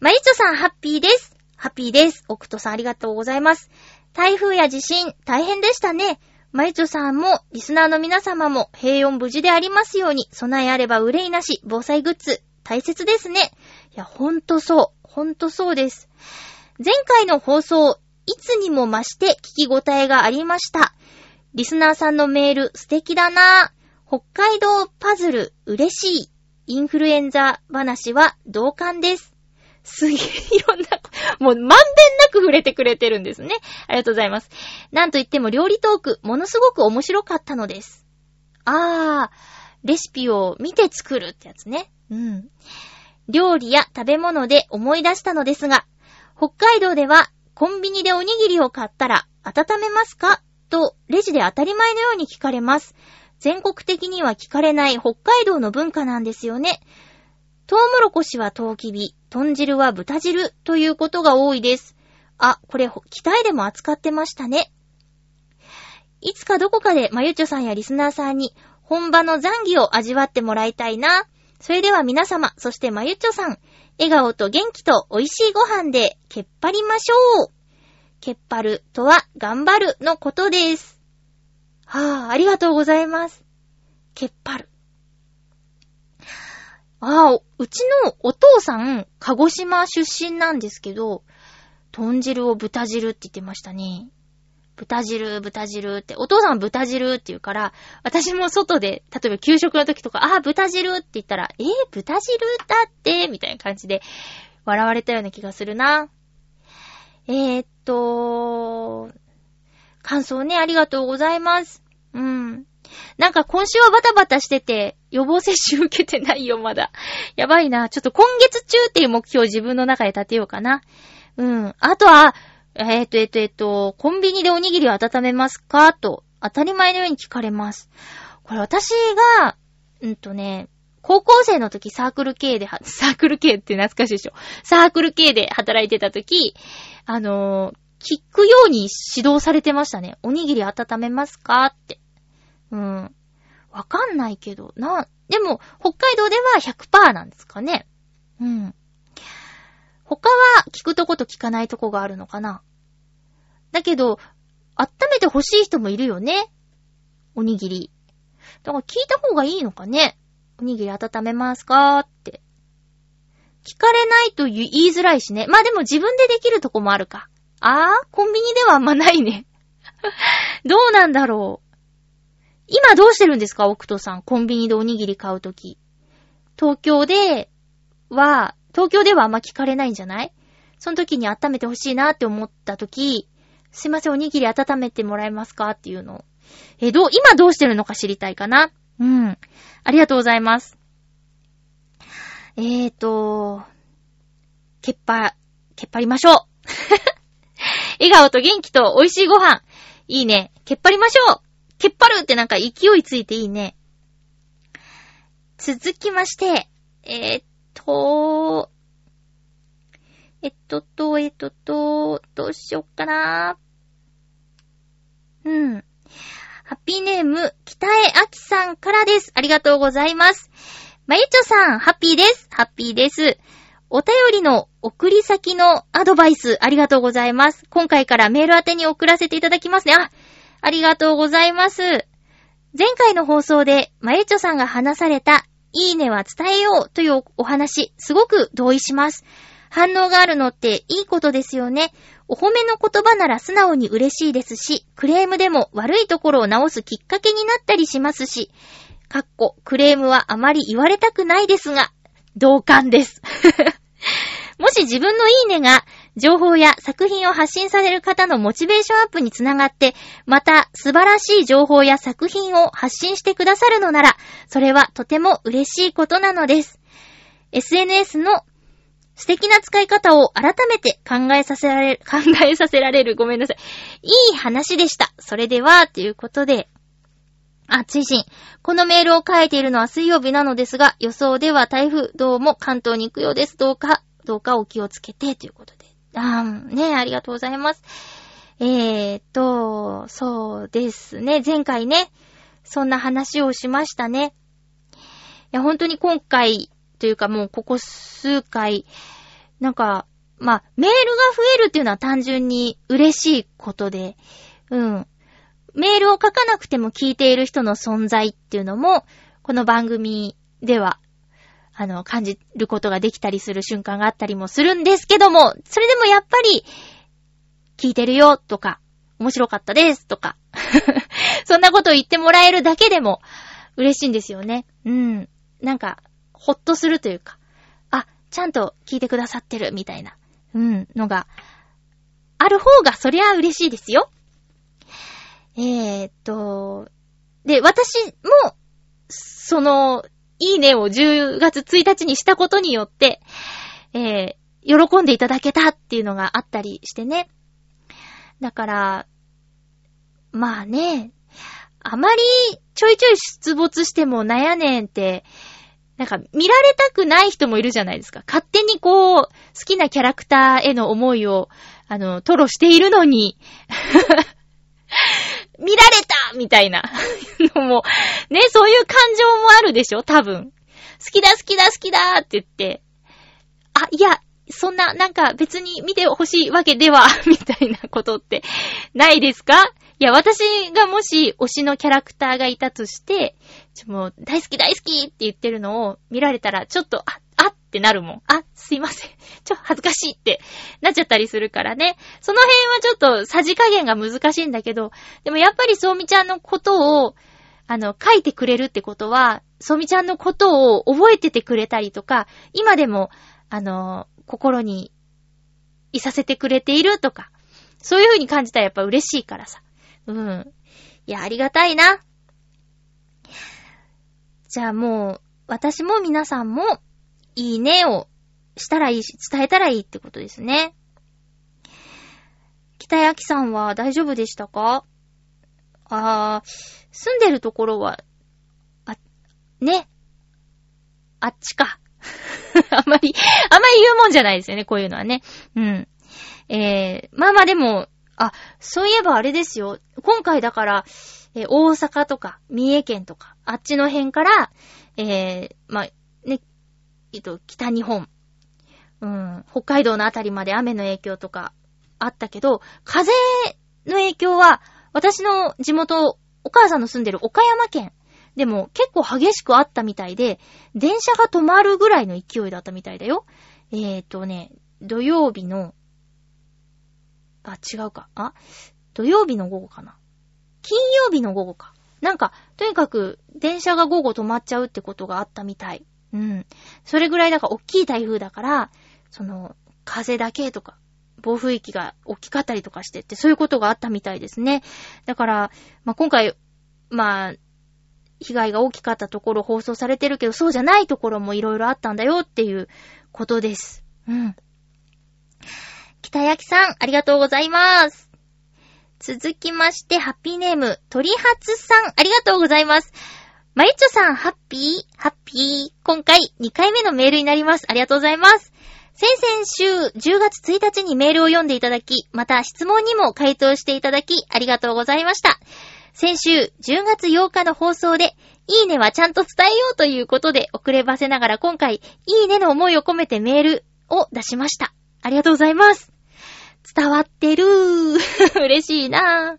マリッチョさん、ハッピーです。ハッピーです。オクトさん、ありがとうございます。台風や地震、大変でしたね。マリッチョさんも、リスナーの皆様も、平穏無事でありますように、備えあれば憂いなし、防災グッズ、大切ですね。いや、ほんとそう。ほんとそうです。前回の放送、いつにも増して聞き応えがありました。リスナーさんのメール素敵だな北海道パズル嬉しい。インフルエンザ話は同感です。すげえいろんな、もうまんべんなく触れてくれてるんですね。ありがとうございます。なんといっても料理トーク、ものすごく面白かったのです。あー、レシピを見て作るってやつね。うん。料理や食べ物で思い出したのですが、北海道ではコンビニでおにぎりを買ったら温めますか？とレジで当たり前のように聞かれます。全国的には聞かれない北海道の文化なんですよね。トウモロコシはトウキビ、豚汁は豚汁ということが多いです。あ、これ、北へでも扱ってましたね。いつかどこかでまゆちょさんやリスナーさんに本場の残儀を味わってもらいたいな。それでは皆様、そしてまゆちょさん、笑顔と元気と美味しいご飯でけっぱりましょう。ケッパルとは頑張るのことです。はぁ、ありがとうございます。ケッパル。ああ、うちのお父さん、鹿児島出身なんですけど、豚汁を豚汁って言ってましたね。豚汁、豚汁って、お父さん豚汁って言うから、私も外で、例えば給食の時とか、ああ、豚汁って言ったら、えー、豚汁だって、みたいな感じで、笑われたような気がするな。えー、っと、感想ね、ありがとうございます。うん。なんか今週はバタバタしてて、予防接種受けてないよ、まだ。やばいな。ちょっと今月中っていう目標を自分の中で立てようかな。うん。あとは、えっ、と、えっ、と、えっ、と、コンビニでおにぎりを温めますか？と、当たり前のように聞かれます。これ私が、うんとね、高校生の時サークル系で、サークル系って懐かしいでしょ。サークル系で働いてた時、あのー聞くように指導されてましたね。おにぎり温めますかって。うん。わかんないけど、な、でも、北海道では100%なんですかね。うん。他は聞くとこと聞かないとこがあるのかな。だけど、温めて欲しい人もいるよね。おにぎり。だから聞いた方がいいのかね。おにぎり温めますかって。聞かれないと言いづらいしね。まあでも自分でできるとこもあるか。あーコンビニではあんまないね。どうなんだろう。今どうしてるんですか、奥戸さん。コンビニでおにぎり買うとき。東京では、東京ではあんま聞かれないんじゃない？その時に温めてほしいなって思った時、すいません、おにぎり温めてもらえますか？っていうのを。え、どう、今どうしてるのか知りたいかな？うん。ありがとうございます。えーと、けっぱ、けっぱりましょう。笑顔と元気と美味しいご飯。いいね。けっぱりましょう。けっぱるってなんか勢いついていいね。続きまして、えー、っと、えっとと、えっとと、どうしよっかな。うん。ハッピーネーム、北江明さんからです。ありがとうございます。まゆちょさん、ハッピーです。ハッピーです。お便りの送り先のアドバイス、ありがとうございます。今回からメール宛てに送らせていただきますね。あ、ありがとうございます。前回の放送で、まゆちょさんが話された、いいねは伝えようというお話、すごく同意します。反応があるのっていいことですよね。お褒めの言葉なら素直に嬉しいですし、クレームでも悪いところを直すきっかけになったりしますし、かっこ、クレームはあまり言われたくないですが、同感です。もし自分のいいねが、情報や作品を発信される方のモチベーションアップにつながって、また素晴らしい情報や作品を発信してくださるのなら、それはとても嬉しいことなのです。SNS の素敵な使い方を改めて考えさせられる、考えさせられる、ごめんなさい。いい話でした。それでは、ということで、あ、追伸。このメールを書いているのは水曜日なのですが、予想では台風どうも関東に行くようです。どうか、どうかお気をつけて、ということで。あー、ね、ありがとうございます。えーと、そうですね。前回ね、そんな話をしましたね。いや、本当に今回、というかもうここ数回、なんか、まあ、メールが増えるっていうのは単純に嬉しいことで、うん。メールを書かなくても聞いている人の存在っていうのも、この番組では、あの、感じることができたりする瞬間があったりもするんですけども、それでもやっぱり、聞いてるよとか、面白かったですとか、そんなことを言ってもらえるだけでも嬉しいんですよね。うん。なんか、ほっとするというか、あ、ちゃんと聞いてくださってるみたいな、うん、のが、ある方がそりゃ嬉しいですよ。えーっと、で、私も、その、いいねを10月1日にしたことによって、えー、喜んでいただけたっていうのがあったりしてね。だから、まあね、あまりちょいちょい出没しても悩ねんって、なんか見られたくない人もいるじゃないですか。勝手にこう、好きなキャラクターへの思いを、あの、吐露しているのに、見られたみたいな。の も、ね、そういう感情もあるでしょ？多分。好きだ好きだ好きだって言って、あ、いや、そんな、なんか別に見てほしいわけでは、みたいなことってないですか？いや、私がもし推しのキャラクターがいたとして、ちょ、もう、大好き大好きって言ってるのを見られたら、ちょっと、あ、ってなるもん。あ、すいません。ちょ、恥ずかしいってなっちゃったりするからね。その辺はちょっと、さじ加減が難しいんだけど、でもやっぱりそうみちゃんのことを、あの、書いてくれるってことは、そうみちゃんのことを覚えててくれたりとか、今でも、あの、心にいさせてくれているとか、そういう風に感じたらやっぱ嬉しいからさ。うん。いや、ありがたいな。じゃあもう、私も皆さんも、いいねをしたらいいし、伝えたらいいってことですね。北焼さんは大丈夫でしたか？あー、住んでるところは、あ、ね。あっちか。あまり、あまり言うもんじゃないですよね、こういうのはね。うん。えー、まあまあでも、あ、そういえばあれですよ。今回だから、えー、大阪とか、三重県とか、あっちの辺から、えー、まあ、えっと、北日本、うん、北海道のあたりまで雨の影響とかあったけど、風の影響は、私の地元、お母さんの住んでる岡山県でも結構激しくあったみたいで、電車が止まるぐらいの勢いだったみたいだよ。えーとね、土曜日の、あ、違うか。あ？土曜日の午後かな。金曜日の午後か。なんか、とにかく、電車が午後止まっちゃうってことがあったみたい。うん。それぐらいだから、大きい台風だから、その、風だけとか、暴風域が大きかったりとかしてって、そういうことがあったみたいですね。だから、まあ、今回、まあ、被害が大きかったところ放送されてるけど、そうじゃないところもいろいろあったんだよっていうことです。うん。北焼さん、ありがとうございます。続きまして、ハッピーネーム、鳥初さん、ありがとうございます。まゆちょさん、ハッピー？ハッピー。今回、2回目のメールになります。ありがとうございます。先々週、10月1日にメールを読んでいただき、また質問にも回答していただき、ありがとうございました。先週、10月8日の放送で、いいねはちゃんと伝えようということで、遅ればせながら今回、いいねの思いを込めてメールを出しました。ありがとうございます。伝わってるー。嬉しいなぁ。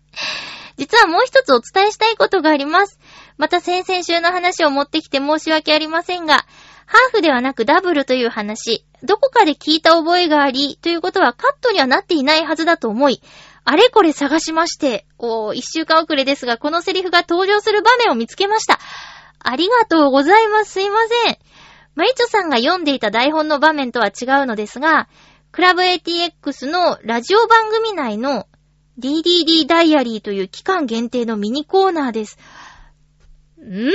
実はもう一つお伝えしたいことがあります。また先々週の話を持ってきて申し訳ありませんが、ハーフではなくダブルという話、どこかで聞いた覚えがあり、ということはカットにはなっていないはずだと思い、あれこれ探しまして、おー、一週間遅れですが、このセリフが登場する場面を見つけました。ありがとうございます。すいません。マリチョさんが読んでいた台本の場面とは違うのですが、クラブ ATX のラジオ番組内の DDD ダイアリーという期間限定のミニコーナーです。ん？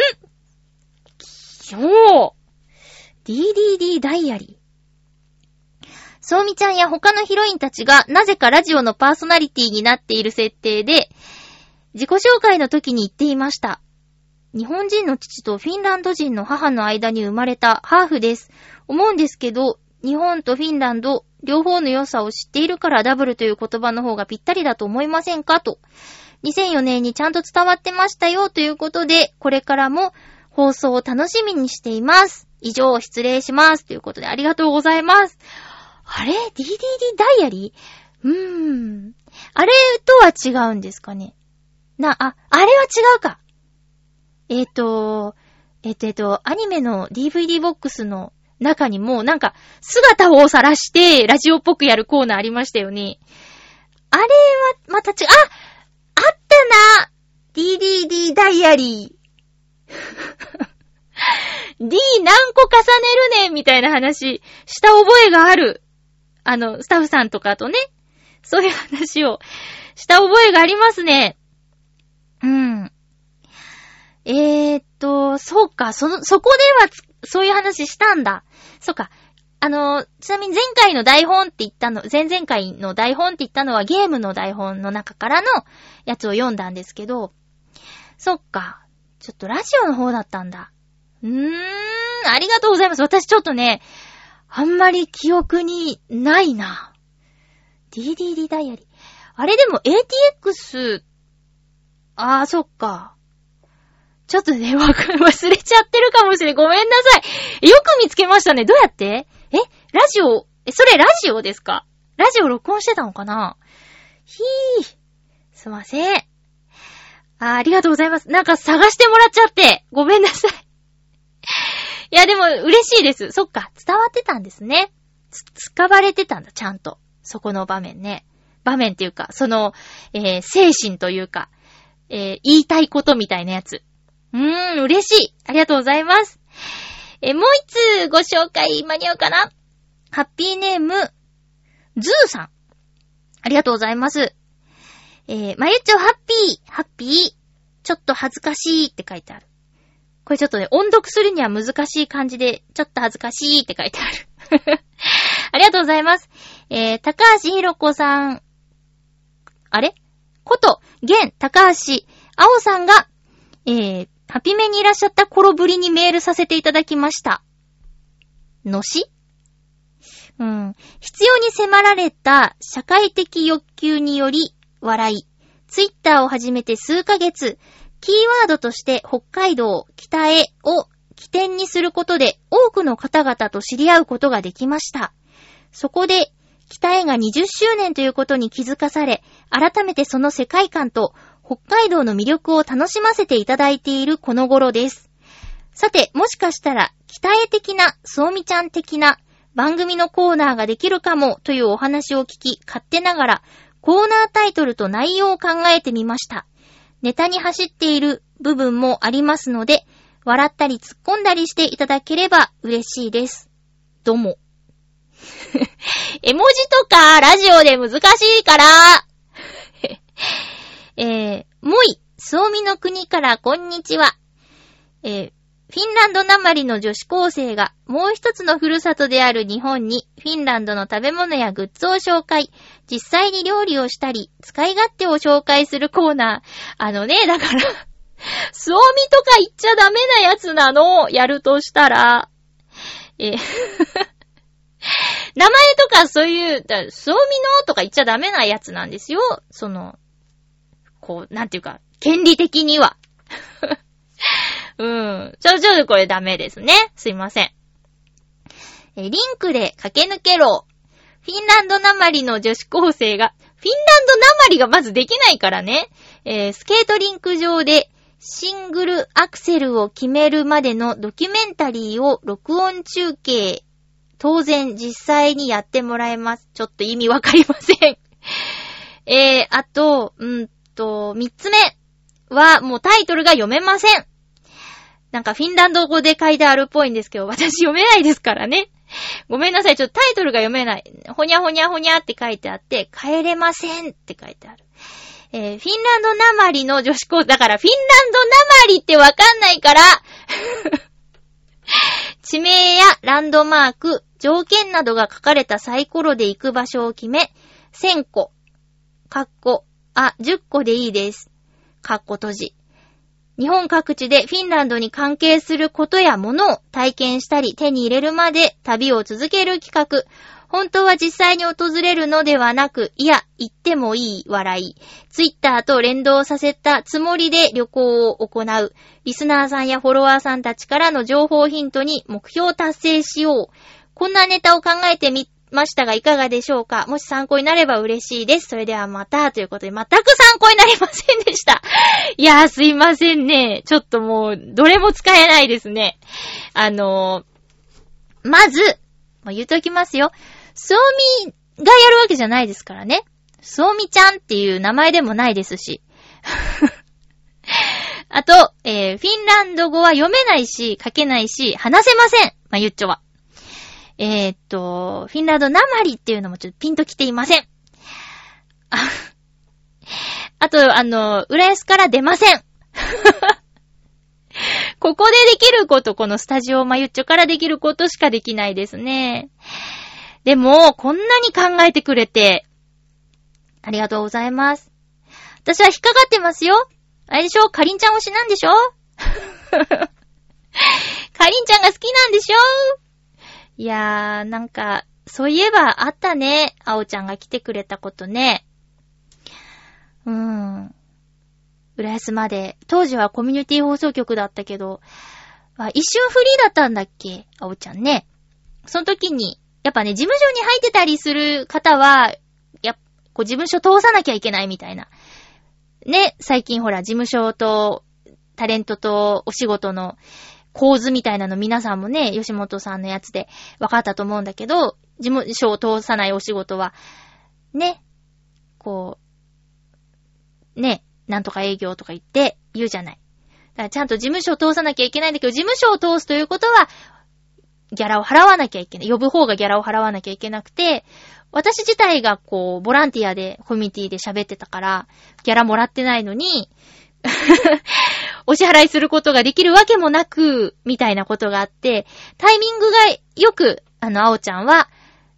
そう !DDD ダイアリー。そうみちゃんや他のヒロインたちがなぜかラジオのパーソナリティになっている設定で、自己紹介の時に言っていました。日本人の父とフィンランド人の母の間に生まれたハーフです。思うんですけど、日本とフィンランド、両方の良さを知っているからダブルという言葉の方がぴったりだと思いませんか？と。2004年にちゃんと伝わってましたよということで、これからも放送を楽しみにしています。以上、失礼します。ということでありがとうございます。あれ ?DDD ダイアリー？うーん。あれとは違うんですかね？な、あ、あれは違うか。えっ、ー、と、えっ、ー、と、えっ、ー、と、アニメの DVD ボックスの中にも、なんか、姿を晒して、ラジオっぽくやるコーナーありましたよね。あれは、また違う、あな !DDD ダイアリー。D 何個重ねるねみたいな話した覚えがある。あの、スタッフさんとかとね、そういう話をした覚えがありますね。うん。えーっと、そうか、その、そこでは、そういう話したんだ。そうか。あの、ちなみに前回の台本って言ったの、前々回の台本って言ったのはゲームの台本の中からのやつを読んだんですけど、そっか。ちょっとラジオの方だったんだ。うーん、ありがとうございます。私ちょっとね、あんまり記憶にないな。DDD ダイアリー。あれでも ATX、あー、そっか。ちょっとね、忘れちゃってるかもしれん。ごめんなさい。よく見つけましたね。どうやって？えラジオえ、それラジオですか？ラジオ録音してたのかな？ひー。すいません。あありがとうございます。なんか探してもらっちゃって。ごめんなさい。いや、でも嬉しいです。そっか。伝わってたんですね。つ、使われてたんだ、ちゃんと。そこの場面ね。場面っていうか、その、えー、精神というか、えー、言いたいことみたいなやつ。うーん、嬉しい。ありがとうございます。え、もう一つご紹介間に合うかな？ハッピーネーム、ズーさん。ありがとうございます。えー、まゆちょハッピー、ハッピー、ちょっと恥ずかしいって書いてある。これちょっとね、音読するには難しい感じで、ちょっと恥ずかしいって書いてある。ありがとうございます。えー、高橋ひろこさん、あれ？こと、現、高橋、青さんが、えー、ハピメにいらっしゃった頃ぶりにメールさせていただきました。のしうん。必要に迫られた社会的欲求により笑い。ツイッターを始めて数ヶ月、キーワードとして北海道、北へを起点にすることで多くの方々と知り合うことができました。そこで、北へが20周年ということに気づかされ、改めてその世界観と北海道の魅力を楽しませていただいているこの頃です。さて、もしかしたら、北へ的な、そうみちゃん的な番組のコーナーができるかもというお話を聞き、勝手ながら、コーナータイトルと内容を考えてみました。ネタに走っている部分もありますので、笑ったり突っ込んだりしていただければ嬉しいです。どうも。絵文字とかラジオで難しいからえー、もい、そうみの国からこんにちは。えー、フィンランドなまりの女子高生がもう一つのふるさとである日本にフィンランドの食べ物やグッズを紹介、実際に料理をしたり、使い勝手を紹介するコーナー。あのね、だからスオミとか言っちゃダメなやつなのをやるとしたら、え 名前とかそういう、スオミのとか言っちゃダメなやつなんですよ。その、こう、なんていうか、権利的には。うん。ちょ、ちょ、これダメですね。すいません。え、リンクで駆け抜けろ。フィンランドなまりの女子高生が、フィンランドなまりがまずできないからね。えー、スケートリンク上で、シングルアクセルを決めるまでのドキュメンタリーを録音中継。当然実際にやってもらえます。ちょっと意味わかりません えー、あと、うんと、三つ目はもうタイトルが読めません。なんかフィンランド語で書いてあるっぽいんですけど、私読めないですからね。ごめんなさい、ちょっとタイトルが読めない。ほにゃほにゃほにゃって書いてあって、帰れませんって書いてある。えー、フィンランドなまりの女子高、だからフィンランドなまりってわかんないから 地名やランドマーク、条件などが書かれたサイコロで行く場所を決め、1000個、カッコ、あ、10個でいいです。カッコ閉じ。日本各地でフィンランドに関係することやものを体験したり手に入れるまで旅を続ける企画。本当は実際に訪れるのではなく、いや、行ってもいい笑い。ツイッターと連動させたつもりで旅行を行う。リスナーさんやフォロワーさんたちからの情報ヒントに目標を達成しよう。こんなネタを考えてみましたがいかがでしょうか？もし参考になれば嬉しいです。それではまた、ということで、全く参考になりませんでした。いやー、すいませんね。ちょっともう、どれも使えないですね。あのー、まず、もう言うときますよ。そうみがやるわけじゃないですからね。そうみちゃんっていう名前でもないですし。あと、えー、フィンランド語は読めないし、書けないし、話せません。まあ、ゆっちょは。えー、っと、フィンランドなまりっていうのもちょっとピンと来ていません。あと、あの、浦安から出ません。ここでできること、このスタジオマユッチョからできることしかできないですね。でも、こんなに考えてくれて、ありがとうございます。私は引っかかってますよ。あれでしょ？かりんちゃん推しなんでしょ？かりんちゃんが好きなんでしょ？いやー、なんか、そういえばあったね。あおちゃんが来てくれたことね。うーん。浦安まで。当時はコミュニティ放送局だったけど、一瞬フリーだったんだっけ？あおちゃんね。その時に、やっぱね、事務所に入ってたりする方は、やっこう事務所通さなきゃいけないみたいな。ね、最近ほら、事務所とタレントとお仕事の構図みたいなの皆さんもね、吉本さんのやつで分かったと思うんだけど、事務所を通さないお仕事は、ね、こう、ね、なんとか営業とか言って言うじゃない。だからちゃんと事務所を通さなきゃいけないんだけど、事務所を通すということは、ギャラを払わなきゃいけない。呼ぶ方がギャラを払わなきゃいけなくて、私自体がこう、ボランティアで、コミュニティで喋ってたから、ギャラもらってないのに、お支払いすることができるわけもなく、みたいなことがあって、タイミングがよく、あの、あおちゃんは、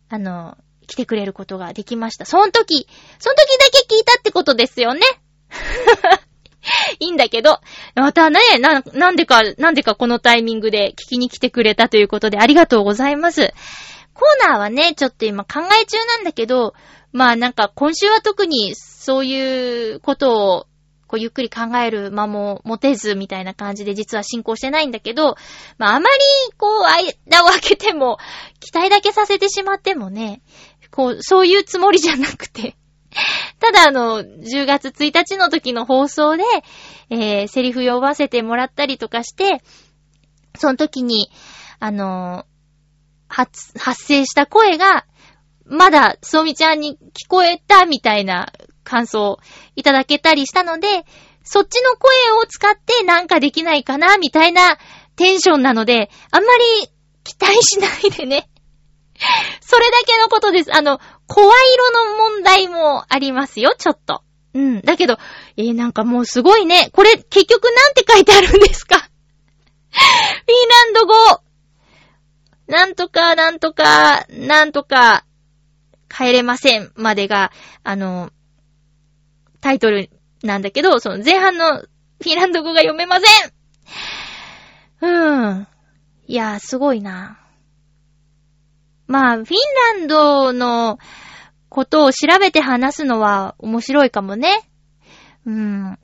あの、来てくれることができました。その時、その時だけ聞いたってことですよね。いいんだけど、またね、な、なんでか、なんでかこのタイミングで聞きに来てくれたということでありがとうございます。コーナーはね、ちょっと今考え中なんだけど、まあなんか今週は特にそういうことをこうゆっくり考える間も持てずみたいな感じで実は進行してないんだけど、まああまりこう間を空けても、期待だけさせてしまってもね、こう、そういうつもりじゃなくて。ただあの、10月1日の時の放送で、えー、セリフ読ませてもらったりとかして、その時に、あの発、発生した声が、まだ、そうみちゃんに聞こえたみたいな感想いただけたりしたので、そっちの声を使ってなんかできないかなみたいなテンションなので、あんまり期待しないでね。それだけのことです。あの、声色の問題もありますよ、ちょっと。うん。だけど、えー、なんかもうすごいね。これ、結局なんて書いてあるんですか？フィンランド語。なんとか、なんとか、なんとか、帰れませんまでが、あの、タイトルなんだけど、その前半のフィンランド語が読めませんうーん。いやー、すごいな。まあ、フィンランドのことを調べて話すのは面白いかもね。うん。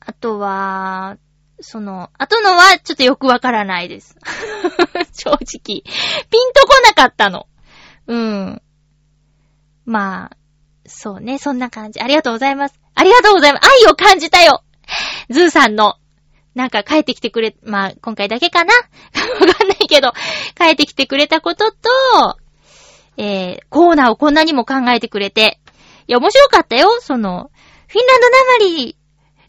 あとは、その、あとのはちょっとよくわからないです。正直。ピンとこなかったの。うん。まあ、そうね、そんな感じ。ありがとうございます。ありがとうございます。愛を感じたよズーさんの。なんか帰ってきてくれ、まあ、今回だけかな？わかんないけど、帰ってきてくれたことと、えー、コーナーをこんなにも考えてくれて。いや、面白かったよ。その、フィンランドなまり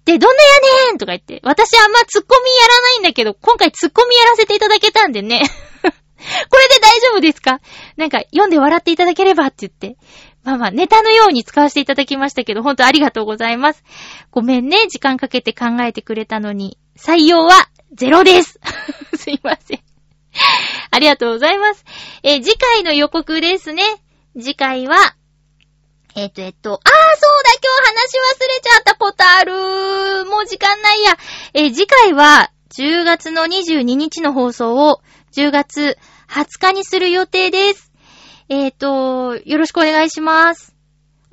でどんなやねんとか言って。私あんまツッコミやらないんだけど、今回ツッコミやらせていただけたんでね。これで大丈夫ですか？なんか、読んで笑っていただければって言って。まあまあ、ネタのように使わせていただきましたけど、ほんとありがとうございます。ごめんね、時間かけて考えてくれたのに。採用はゼロです。すいません。ありがとうございます。えー、次回の予告ですね。次回は、えっ、ー、と、えっと、あー、そうだ、今日話忘れちゃったことある。もう時間ないや。えー、次回は、10月の22日の放送を、10月20日にする予定です。えっ、ー、と、よろしくお願いします。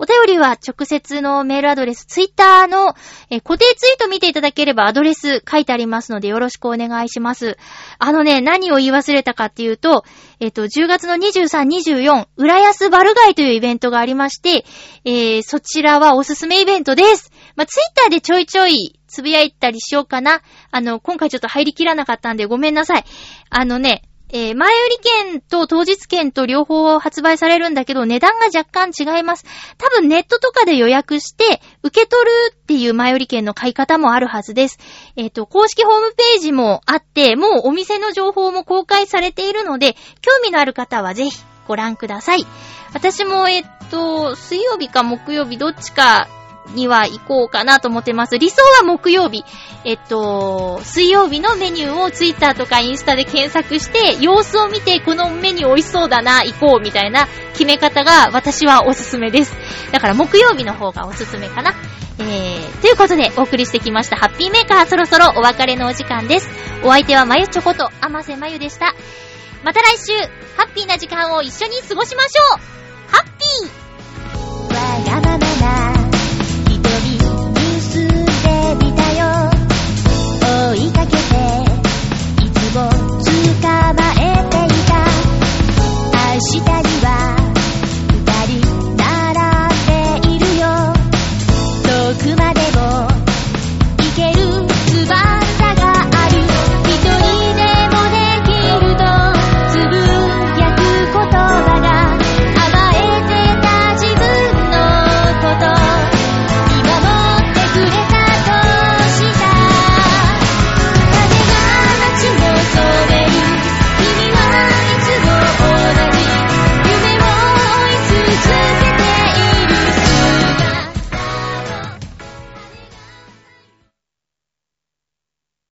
お便りは直接のメールアドレス、ツイッターの、え固定ツイート見ていただければアドレス書いてありますのでよろしくお願いします。あのね、何を言い忘れたかっていうと、えっ、と、10月の23、24、浦安バルガイというイベントがありまして、えー、そちらはおすすめイベントです。まあ、ツイッターでちょいちょいつぶやいたりしようかな。あの、今回ちょっと入りきらなかったんでごめんなさい。あのね、えー、前売り券と当日券と両方発売されるんだけど、値段が若干違います。多分ネットとかで予約して、受け取るっていう前売り券の買い方もあるはずです。えっ、ー、と、公式ホームページもあって、もうお店の情報も公開されているので、興味のある方はぜひご覧ください。私も、えっと、水曜日か木曜日どっちかには行こうかなと思ってます。理想は木曜日。えっと、水曜日のメニューをツイッターとかインスタで検索して、様子を見てこのメニュー美味しそうだな、行こうみたいな決め方が私はおすすめです。だから木曜日の方がおすすめかな。えー、ということでお送りしてきましたハッピーメーカーそろそろお別れのお時間です。お相手はまゆちょこと、あませまゆでした。また来週、ハッピーな時間を一緒に過ごしましょうハッピー下に